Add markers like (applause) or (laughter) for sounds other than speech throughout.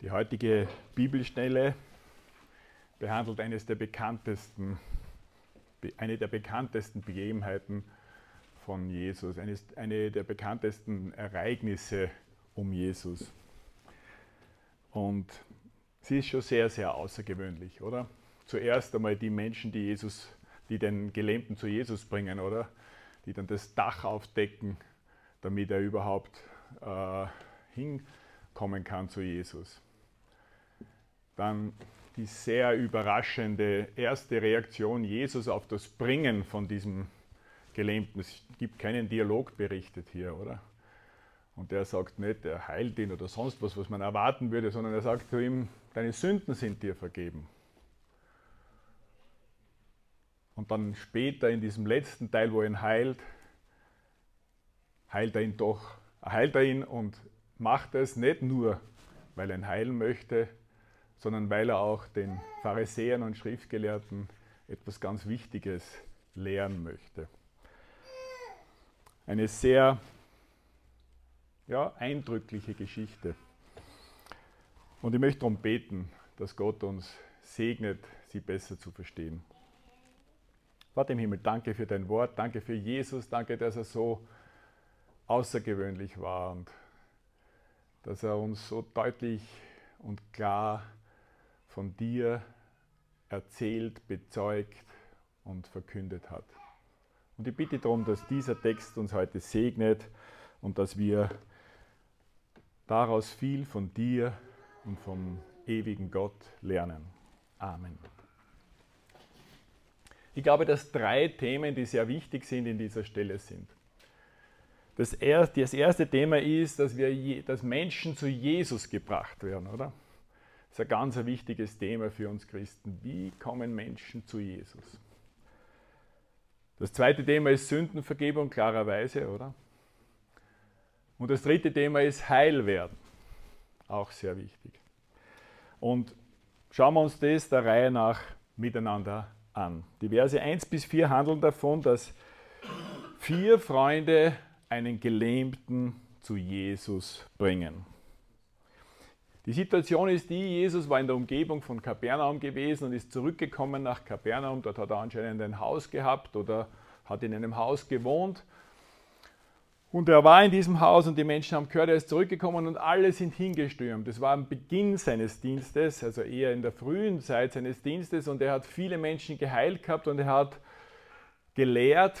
Die heutige Bibelstelle behandelt eines der bekanntesten, eine der bekanntesten Begebenheiten von Jesus, eines, eine der bekanntesten Ereignisse um Jesus. Und sie ist schon sehr, sehr außergewöhnlich, oder? Zuerst einmal die Menschen, die Jesus, die den Gelähmten zu Jesus bringen, oder? Die dann das Dach aufdecken, damit er überhaupt äh, hinkommen kann zu Jesus. Dann die sehr überraschende erste Reaktion Jesus auf das Bringen von diesem Gelähmten. Es gibt keinen Dialog berichtet hier, oder? Und der sagt nicht, er heilt ihn oder sonst was, was man erwarten würde, sondern er sagt zu ihm, deine Sünden sind dir vergeben. Und dann später in diesem letzten Teil, wo er ihn heilt, heilt er ihn doch, heilt er ihn und macht es nicht nur, weil er ihn heilen möchte, sondern weil er auch den Pharisäern und Schriftgelehrten etwas ganz Wichtiges lehren möchte. Eine sehr ja, eindrückliche Geschichte. Und ich möchte darum beten, dass Gott uns segnet, sie besser zu verstehen. Vater im Himmel, danke für dein Wort, danke für Jesus, danke, dass er so außergewöhnlich war und dass er uns so deutlich und klar von dir erzählt, bezeugt und verkündet hat. Und ich bitte darum, dass dieser Text uns heute segnet und dass wir daraus viel von dir und vom ewigen Gott lernen. Amen. Ich glaube, dass drei Themen, die sehr wichtig sind, in dieser Stelle sind. Das erste, das erste Thema ist, dass, wir, dass Menschen zu Jesus gebracht werden, oder? Das ist ein ganz wichtiges Thema für uns Christen. Wie kommen Menschen zu Jesus? Das zweite Thema ist Sündenvergebung, klarerweise, oder? Und das dritte Thema ist Heilwerden. Auch sehr wichtig. Und schauen wir uns das der Reihe nach miteinander an. Die Verse 1 bis 4 handeln davon, dass vier Freunde einen Gelähmten zu Jesus bringen. Die Situation ist die, Jesus war in der Umgebung von Kapernaum gewesen und ist zurückgekommen nach Kapernaum. Dort hat er anscheinend ein Haus gehabt oder hat in einem Haus gewohnt. Und er war in diesem Haus und die Menschen haben gehört, er ist zurückgekommen und alle sind hingestürmt. Das war am Beginn seines Dienstes, also eher in der frühen Zeit seines Dienstes und er hat viele Menschen geheilt gehabt und er hat gelehrt,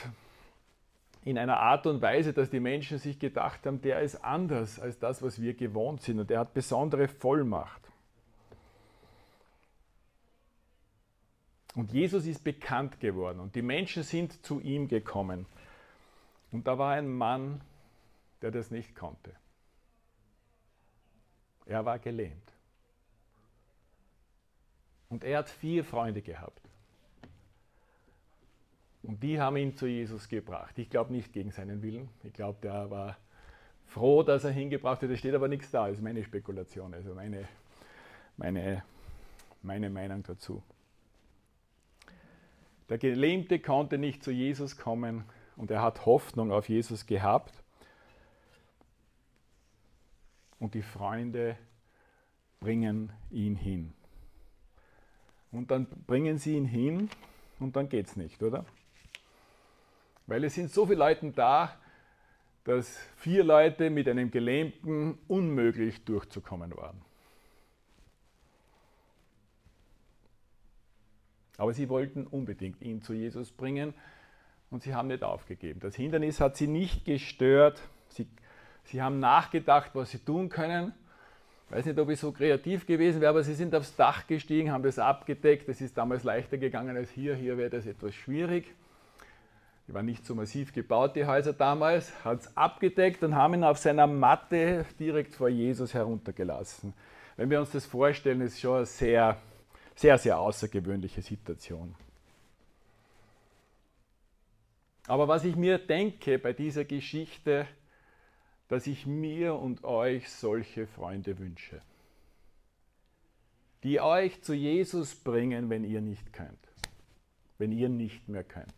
in einer Art und Weise, dass die Menschen sich gedacht haben, der ist anders als das, was wir gewohnt sind und er hat besondere Vollmacht. Und Jesus ist bekannt geworden und die Menschen sind zu ihm gekommen. Und da war ein Mann, der das nicht konnte. Er war gelähmt. Und er hat vier Freunde gehabt. Und die haben ihn zu Jesus gebracht. Ich glaube nicht gegen seinen Willen. Ich glaube, der war froh, dass er hingebracht wird. Es steht aber nichts da. Das ist meine Spekulation, also meine, meine, meine Meinung dazu. Der Gelähmte konnte nicht zu Jesus kommen und er hat Hoffnung auf Jesus gehabt. Und die Freunde bringen ihn hin. Und dann bringen sie ihn hin und dann geht es nicht, oder? Weil es sind so viele Leute da, dass vier Leute mit einem Gelähmten unmöglich durchzukommen waren. Aber sie wollten unbedingt ihn zu Jesus bringen und sie haben nicht aufgegeben. Das Hindernis hat sie nicht gestört. Sie, sie haben nachgedacht, was sie tun können. Ich weiß nicht, ob ich so kreativ gewesen wäre, aber sie sind aufs Dach gestiegen, haben das abgedeckt. Das ist damals leichter gegangen als hier. Hier wäre das etwas schwierig. Die waren nicht so massiv gebaut, die Häuser damals, hat es abgedeckt und haben ihn auf seiner Matte direkt vor Jesus heruntergelassen. Wenn wir uns das vorstellen, ist schon eine sehr, sehr, sehr außergewöhnliche Situation. Aber was ich mir denke bei dieser Geschichte, dass ich mir und euch solche Freunde wünsche, die euch zu Jesus bringen, wenn ihr nicht könnt, wenn ihr nicht mehr könnt.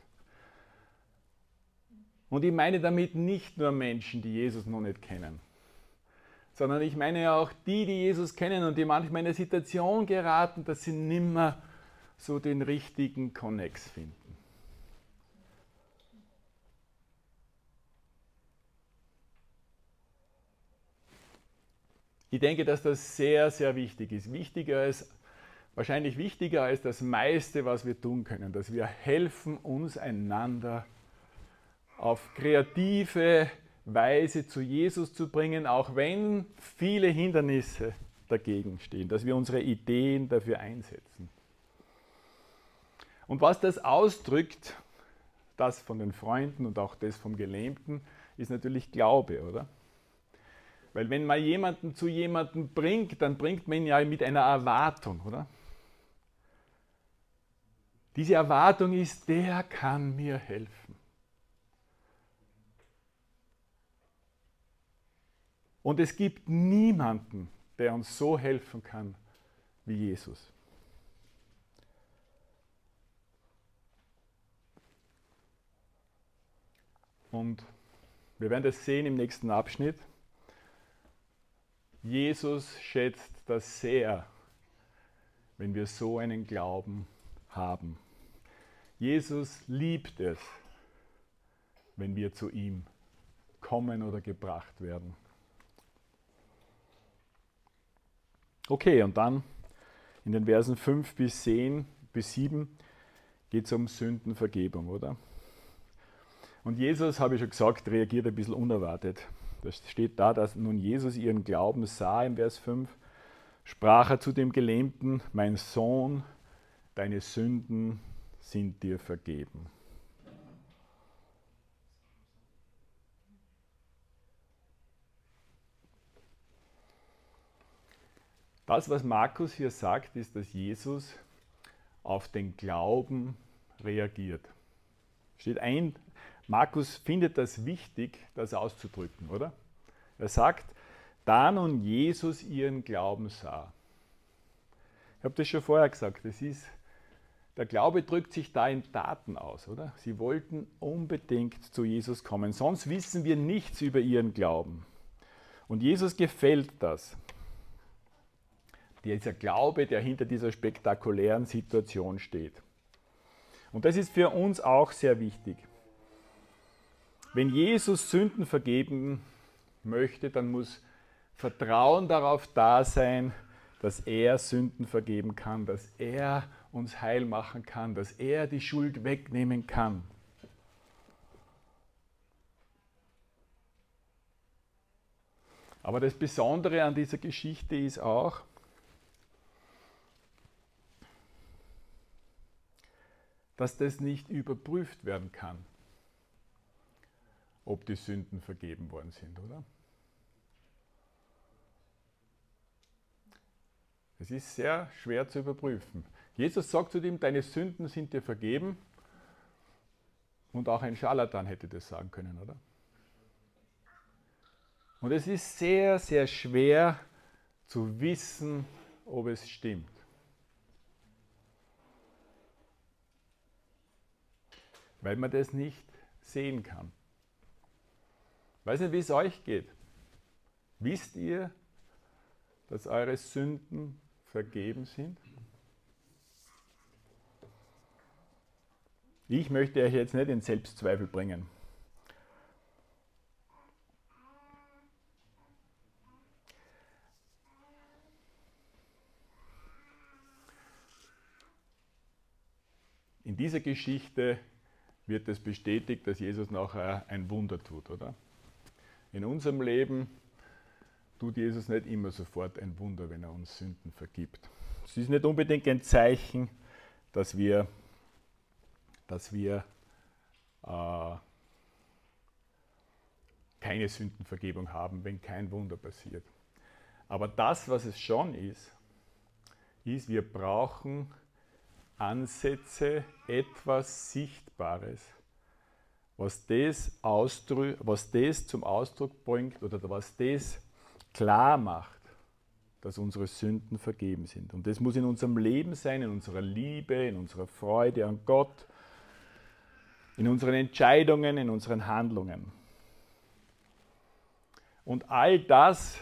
Und ich meine damit nicht nur Menschen, die Jesus noch nicht kennen, sondern ich meine auch die, die Jesus kennen und die manchmal in eine Situation geraten, dass sie nimmer so den richtigen Konnex finden. Ich denke, dass das sehr, sehr wichtig ist. Wichtiger ist, wahrscheinlich wichtiger als das meiste, was wir tun können, dass wir helfen, uns einander auf kreative Weise zu Jesus zu bringen, auch wenn viele Hindernisse dagegen stehen, dass wir unsere Ideen dafür einsetzen. Und was das ausdrückt, das von den Freunden und auch das vom Gelähmten, ist natürlich Glaube, oder? Weil wenn man jemanden zu jemandem bringt, dann bringt man ihn ja mit einer Erwartung, oder? Diese Erwartung ist, der kann mir helfen. Und es gibt niemanden, der uns so helfen kann wie Jesus. Und wir werden das sehen im nächsten Abschnitt. Jesus schätzt das sehr, wenn wir so einen Glauben haben. Jesus liebt es, wenn wir zu ihm kommen oder gebracht werden. Okay, und dann in den Versen 5 bis 10 bis 7 geht es um Sündenvergebung, oder? Und Jesus, habe ich schon gesagt, reagiert ein bisschen unerwartet. Das steht da, dass nun Jesus ihren Glauben sah im Vers 5, sprach er zu dem Gelähmten, mein Sohn, deine Sünden sind dir vergeben. Das, was Markus hier sagt, ist, dass Jesus auf den Glauben reagiert. Steht ein, Markus findet das wichtig, das auszudrücken, oder? Er sagt, da nun Jesus ihren Glauben sah. Ich habe das schon vorher gesagt, das ist, der Glaube drückt sich da in Taten aus, oder? Sie wollten unbedingt zu Jesus kommen, sonst wissen wir nichts über ihren Glauben. Und Jesus gefällt das. Dieser Glaube, der hinter dieser spektakulären Situation steht. Und das ist für uns auch sehr wichtig. Wenn Jesus Sünden vergeben möchte, dann muss Vertrauen darauf da sein, dass er Sünden vergeben kann, dass er uns heil machen kann, dass er die Schuld wegnehmen kann. Aber das Besondere an dieser Geschichte ist auch, dass das nicht überprüft werden kann ob die Sünden vergeben worden sind, oder? Es ist sehr schwer zu überprüfen. Jesus sagt zu ihm, deine Sünden sind dir vergeben. Und auch ein Scharlatan hätte das sagen können, oder? Und es ist sehr, sehr schwer zu wissen, ob es stimmt. Weil man das nicht sehen kann. Weiß nicht, wie es euch geht. Wisst ihr, dass eure Sünden vergeben sind? Ich möchte euch jetzt nicht in Selbstzweifel bringen. In dieser Geschichte wird es bestätigt, dass Jesus nachher ein Wunder tut, oder? In unserem Leben tut Jesus nicht immer sofort ein Wunder, wenn er uns Sünden vergibt. Es ist nicht unbedingt ein Zeichen, dass wir, dass wir äh, keine Sündenvergebung haben, wenn kein Wunder passiert. Aber das, was es schon ist, ist, wir brauchen Ansätze, etwas Sichtbares, was das, was das zum Ausdruck bringt oder was das klar macht, dass unsere Sünden vergeben sind. Und das muss in unserem Leben sein, in unserer Liebe, in unserer Freude an Gott, in unseren Entscheidungen, in unseren Handlungen. Und all das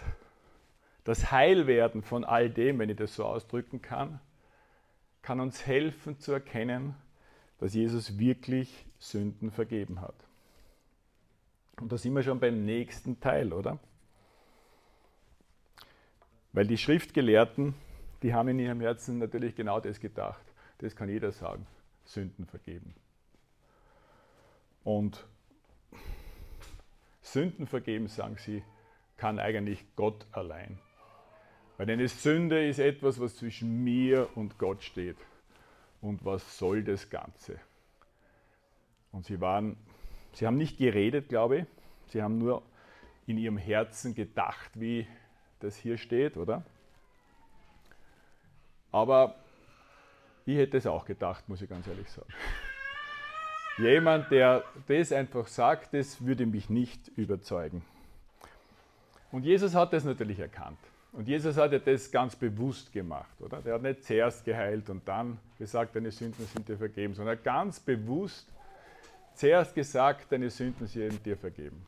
das Heilwerden von all dem, wenn ich das so ausdrücken kann, kann uns helfen zu erkennen, dass Jesus wirklich Sünden vergeben hat. Und da sind wir schon beim nächsten Teil, oder? Weil die Schriftgelehrten, die haben in ihrem Herzen natürlich genau das gedacht. Das kann jeder sagen, Sünden vergeben. Und Sünden vergeben, sagen sie, kann eigentlich Gott allein. Weil eine Sünde ist etwas, was zwischen mir und Gott steht. Und was soll das Ganze? Und sie waren, sie haben nicht geredet, glaube ich. Sie haben nur in ihrem Herzen gedacht, wie das hier steht, oder? Aber ich hätte es auch gedacht, muss ich ganz ehrlich sagen. (laughs) Jemand, der das einfach sagt, das würde mich nicht überzeugen. Und Jesus hat das natürlich erkannt. Und Jesus hat ja das ganz bewusst gemacht, oder? Der hat nicht zuerst geheilt und dann gesagt, deine Sünden sind dir vergeben, sondern ganz bewusst zuerst gesagt, deine Sünden sind dir vergeben.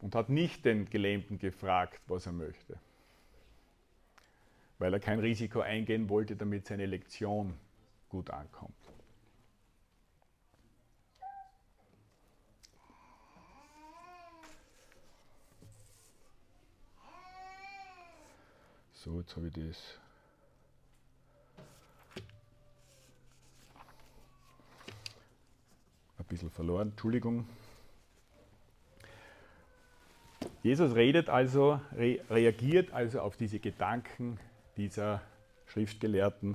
Und hat nicht den Gelähmten gefragt, was er möchte. Weil er kein Risiko eingehen wollte, damit seine Lektion gut ankommt. So, jetzt habe ich das. Ein bisschen verloren, Entschuldigung. Jesus redet also, re reagiert also auf diese Gedanken dieser Schriftgelehrten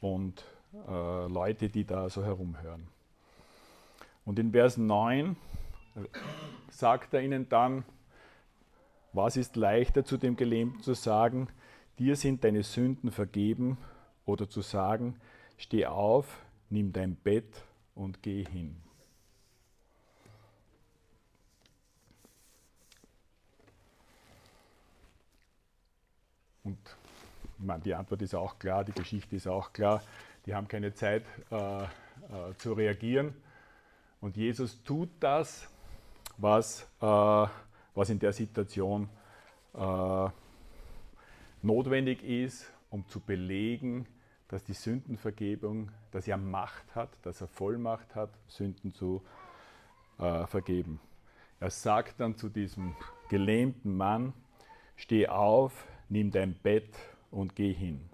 und äh, Leute, die da so herumhören. Und in Vers 9 sagt er ihnen dann, was ist leichter zu dem Gelähmten zu sagen, dir sind deine Sünden vergeben oder zu sagen, steh auf, nimm dein Bett und geh hin. Und meine, die Antwort ist auch klar, die Geschichte ist auch klar. Die haben keine Zeit äh, äh, zu reagieren. Und Jesus tut das, was, äh, was in der Situation äh, notwendig ist, um zu belegen, dass die Sündenvergebung, dass er Macht hat, dass er Vollmacht hat, Sünden zu äh, vergeben. Er sagt dann zu diesem gelähmten Mann, steh auf, nimm dein Bett und geh hin.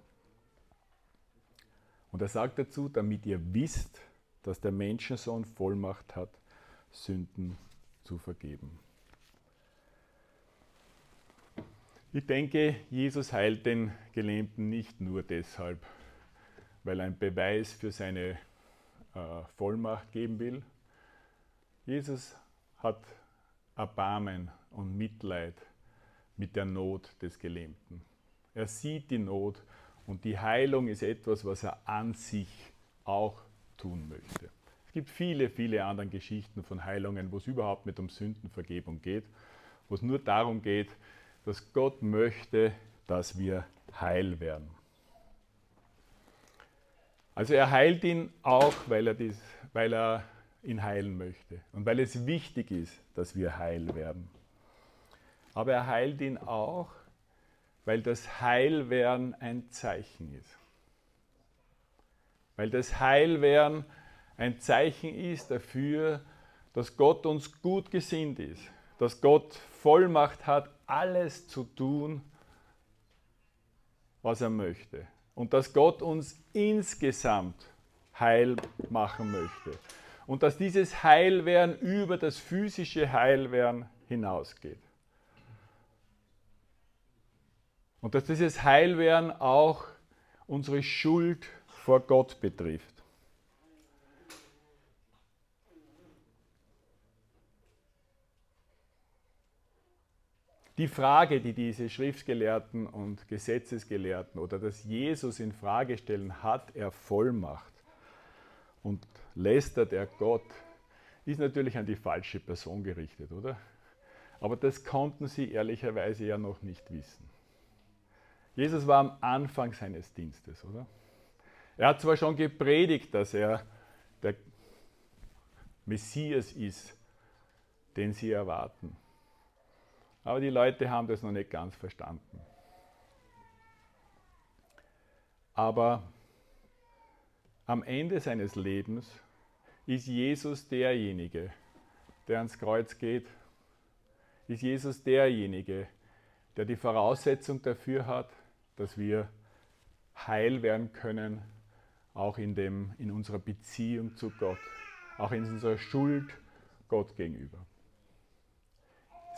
Und er sagt dazu, damit ihr wisst, dass der Menschensohn Vollmacht hat, Sünden zu vergeben. Ich denke, Jesus heilt den Gelähmten nicht nur deshalb, weil er einen Beweis für seine äh, Vollmacht geben will. Jesus hat Erbarmen und Mitleid mit der Not des Gelähmten. Er sieht die Not und die Heilung ist etwas, was er an sich auch tun möchte. Es gibt viele, viele andere Geschichten von Heilungen, wo es überhaupt nicht um Sündenvergebung geht, wo es nur darum geht, dass Gott möchte, dass wir heil werden. Also er heilt ihn auch, weil er, dies, weil er ihn heilen möchte und weil es wichtig ist, dass wir heil werden. Aber er heilt ihn auch, weil das Heilwerden ein Zeichen ist. Weil das Heilwerden ein Zeichen ist dafür, dass Gott uns gut gesinnt ist, dass Gott Vollmacht hat, alles zu tun, was er möchte. Und dass Gott uns insgesamt heil machen möchte. Und dass dieses Heilwerden über das physische Heilwerden hinausgeht. Und dass dieses Heilwerden auch unsere Schuld vor Gott betrifft. Die Frage, die diese Schriftgelehrten und Gesetzesgelehrten oder das Jesus in Frage stellen, hat er Vollmacht und lästert er Gott, ist natürlich an die falsche Person gerichtet, oder? Aber das konnten sie ehrlicherweise ja noch nicht wissen. Jesus war am Anfang seines Dienstes, oder? Er hat zwar schon gepredigt, dass er der Messias ist, den sie erwarten. Aber die Leute haben das noch nicht ganz verstanden. Aber am Ende seines Lebens ist Jesus derjenige, der ans Kreuz geht, ist Jesus derjenige, der die Voraussetzung dafür hat, dass wir heil werden können, auch in, dem, in unserer Beziehung zu Gott, auch in unserer Schuld Gott gegenüber.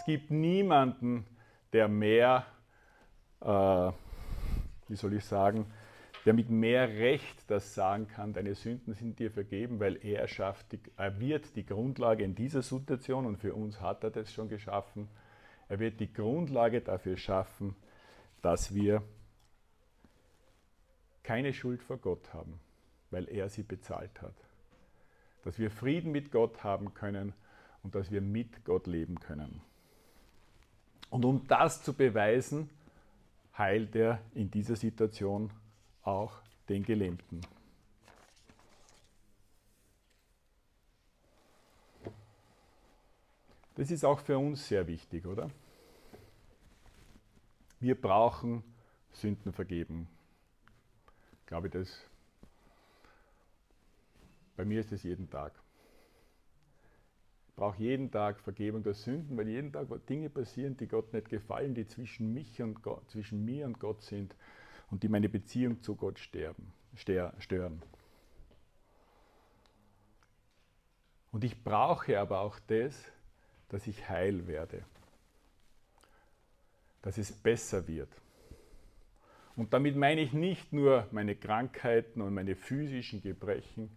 Es gibt niemanden, der mehr, äh, wie soll ich sagen, der mit mehr Recht das sagen kann, deine Sünden sind dir vergeben, weil er schafft, er wird die Grundlage in dieser Situation, und für uns hat er das schon geschaffen, er wird die Grundlage dafür schaffen, dass wir keine Schuld vor Gott haben, weil er sie bezahlt hat. Dass wir Frieden mit Gott haben können und dass wir mit Gott leben können. Und um das zu beweisen, heilt er in dieser Situation auch den Gelähmten. Das ist auch für uns sehr wichtig, oder? Wir brauchen Sündenvergebung. Ich glaube, das, bei mir ist es jeden Tag. Brauche jeden Tag Vergebung der Sünden, weil jeden Tag Dinge passieren, die Gott nicht gefallen, die zwischen, mich und Gott, zwischen mir und Gott sind und die meine Beziehung zu Gott sterben, stören. Und ich brauche aber auch das, dass ich heil werde, dass es besser wird. Und damit meine ich nicht nur meine Krankheiten und meine physischen Gebrechen,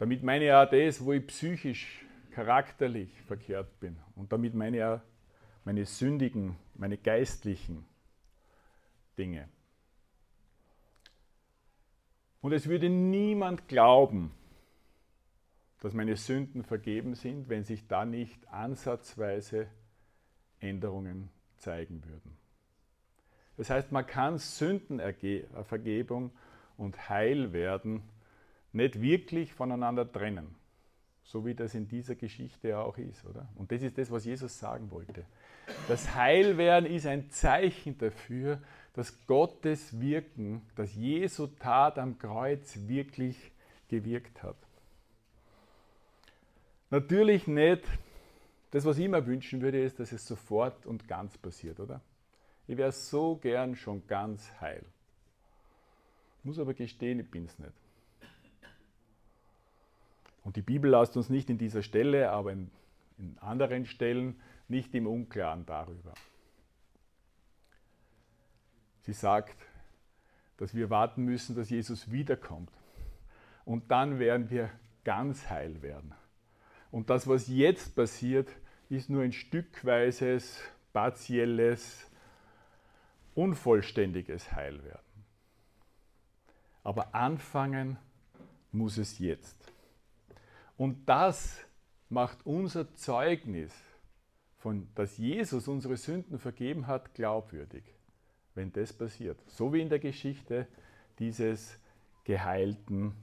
damit meine ich auch das, wo ich psychisch, charakterlich verkehrt bin. Und damit meine ich auch meine sündigen, meine geistlichen Dinge. Und es würde niemand glauben, dass meine Sünden vergeben sind, wenn sich da nicht ansatzweise Änderungen zeigen würden. Das heißt, man kann Sündenvergebung und Heilwerden nicht wirklich voneinander trennen, so wie das in dieser Geschichte auch ist, oder? Und das ist das, was Jesus sagen wollte. Das Heilwerden ist ein Zeichen dafür, dass Gottes Wirken, dass Jesu Tat am Kreuz wirklich gewirkt hat. Natürlich nicht, das, was ich mir wünschen würde, ist, dass es sofort und ganz passiert, oder? Ich wäre so gern schon ganz heil. Muss aber gestehen, ich bin es nicht. Und die Bibel lässt uns nicht in dieser Stelle, aber in, in anderen Stellen nicht im Unklaren darüber. Sie sagt, dass wir warten müssen, dass Jesus wiederkommt. Und dann werden wir ganz heil werden. Und das, was jetzt passiert, ist nur ein stückweises, partielles, unvollständiges Heilwerden. Aber anfangen muss es jetzt. Und das macht unser Zeugnis, von, dass Jesus unsere Sünden vergeben hat, glaubwürdig wenn das passiert. So wie in der Geschichte dieses geheilten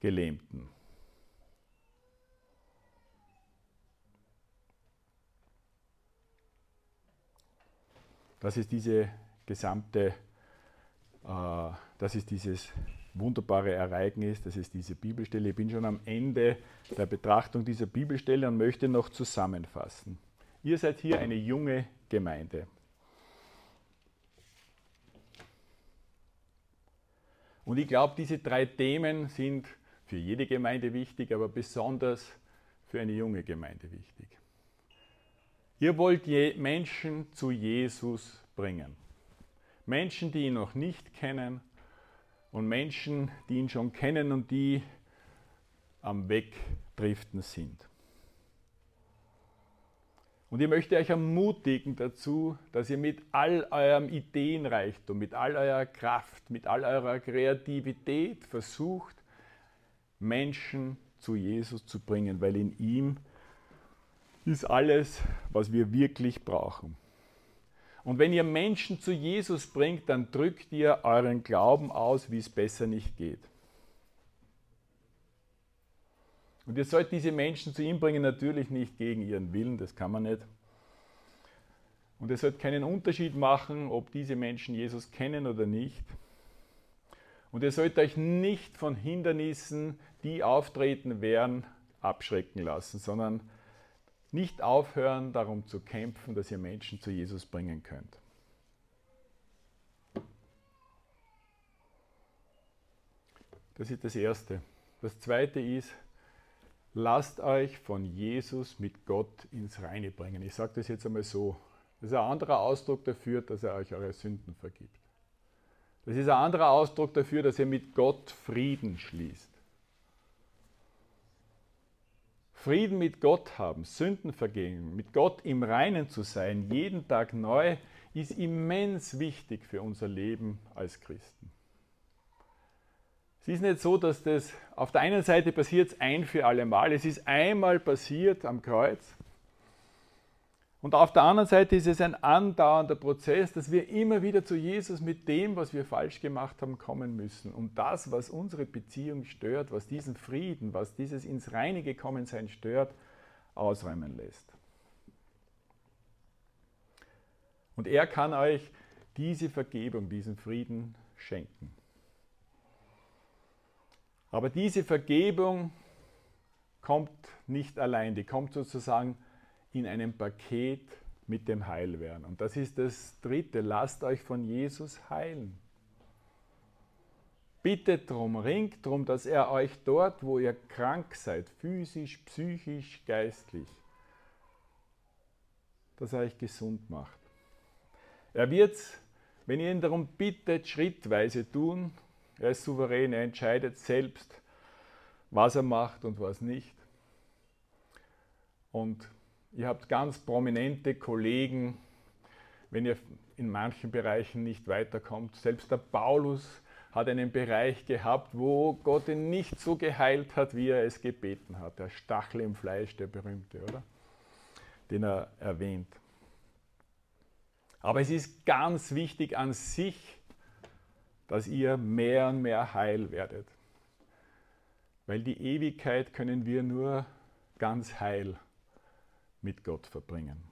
Gelähmten. Das ist diese gesamte, äh, das ist dieses wunderbare Ereignis, das ist diese Bibelstelle. Ich bin schon am Ende der Betrachtung dieser Bibelstelle und möchte noch zusammenfassen. Ihr seid hier eine junge Gemeinde. Und ich glaube, diese drei Themen sind für jede Gemeinde wichtig, aber besonders für eine junge Gemeinde wichtig. Ihr wollt Menschen zu Jesus bringen. Menschen, die ihn noch nicht kennen und Menschen, die ihn schon kennen und die am Wegdriften sind. Und ich möchte euch ermutigen dazu, dass ihr mit all eurem Ideenreichtum, mit all eurer Kraft, mit all eurer Kreativität versucht, Menschen zu Jesus zu bringen, weil in ihm ist alles, was wir wirklich brauchen. Und wenn ihr Menschen zu Jesus bringt, dann drückt ihr euren Glauben aus, wie es besser nicht geht. Und ihr sollt diese Menschen zu ihm bringen, natürlich nicht gegen ihren Willen, das kann man nicht. Und es sollte keinen Unterschied machen, ob diese Menschen Jesus kennen oder nicht. Und ihr sollt euch nicht von Hindernissen, die auftreten werden, abschrecken lassen, sondern nicht aufhören, darum zu kämpfen, dass ihr Menschen zu Jesus bringen könnt. Das ist das Erste. Das Zweite ist, lasst euch von Jesus mit Gott ins Reine bringen. Ich sage das jetzt einmal so. Das ist ein anderer Ausdruck dafür, dass er euch eure Sünden vergibt. Das ist ein anderer Ausdruck dafür, dass ihr mit Gott Frieden schließt. Frieden mit Gott haben, Sünden vergehen, mit Gott im Reinen zu sein, jeden Tag neu, ist immens wichtig für unser Leben als Christen. Es ist nicht so, dass das auf der einen Seite passiert ein für alle Mal. Es ist einmal passiert am Kreuz. Und auf der anderen Seite ist es ein andauernder Prozess, dass wir immer wieder zu Jesus mit dem, was wir falsch gemacht haben, kommen müssen. Und das, was unsere Beziehung stört, was diesen Frieden, was dieses ins Reine gekommen sein stört, ausräumen lässt. Und er kann euch diese Vergebung, diesen Frieden schenken. Aber diese Vergebung kommt nicht allein, die kommt sozusagen in einem Paket mit dem Heilwerden. Und das ist das Dritte. Lasst euch von Jesus heilen. Bittet darum, ringt darum, dass er euch dort, wo ihr krank seid, physisch, psychisch, geistlich, dass er euch gesund macht. Er wird wenn ihr ihn darum bittet, schrittweise tun. Er ist souverän, er entscheidet selbst, was er macht und was nicht. Und Ihr habt ganz prominente Kollegen, wenn ihr in manchen Bereichen nicht weiterkommt. Selbst der Paulus hat einen Bereich gehabt, wo Gott ihn nicht so geheilt hat, wie er es gebeten hat. Der Stachel im Fleisch, der berühmte, oder? Den er erwähnt. Aber es ist ganz wichtig an sich, dass ihr mehr und mehr heil werdet. Weil die Ewigkeit können wir nur ganz heil mit Gott verbringen.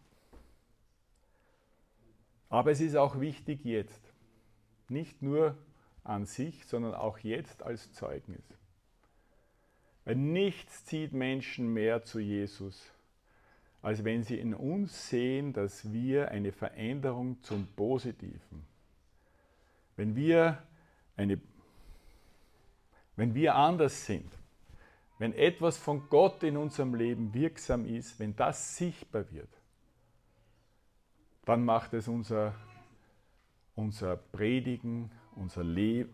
Aber es ist auch wichtig jetzt, nicht nur an sich, sondern auch jetzt als Zeugnis. Weil nichts zieht Menschen mehr zu Jesus, als wenn sie in uns sehen, dass wir eine Veränderung zum Positiven, wenn wir, eine, wenn wir anders sind, wenn etwas von Gott in unserem Leben wirksam ist, wenn das sichtbar wird, dann macht es unser, unser Predigen, unser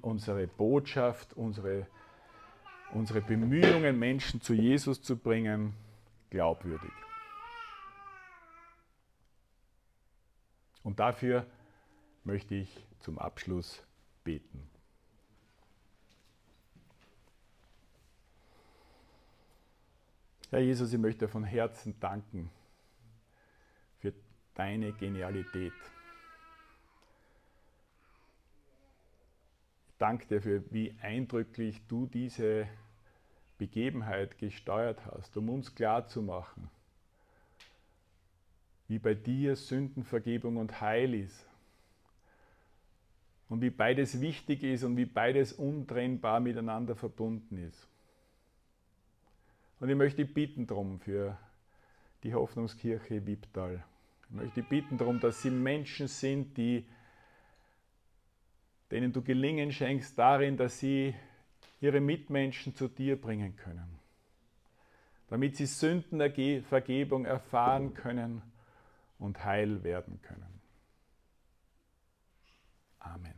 unsere Botschaft, unsere, unsere Bemühungen, Menschen zu Jesus zu bringen, glaubwürdig. Und dafür möchte ich zum Abschluss beten. Herr Jesus, ich möchte von Herzen danken für deine Genialität. Ich danke dir für, wie eindrücklich du diese Begebenheit gesteuert hast, um uns klarzumachen, wie bei dir Sündenvergebung und Heil ist. Und wie beides wichtig ist und wie beides untrennbar miteinander verbunden ist. Und ich möchte bitten darum für die Hoffnungskirche Wiebtal. Ich möchte bitten darum, dass sie Menschen sind, die, denen du Gelingen schenkst darin, dass sie ihre Mitmenschen zu dir bringen können. Damit sie Sündenvergebung erfahren können und heil werden können. Amen.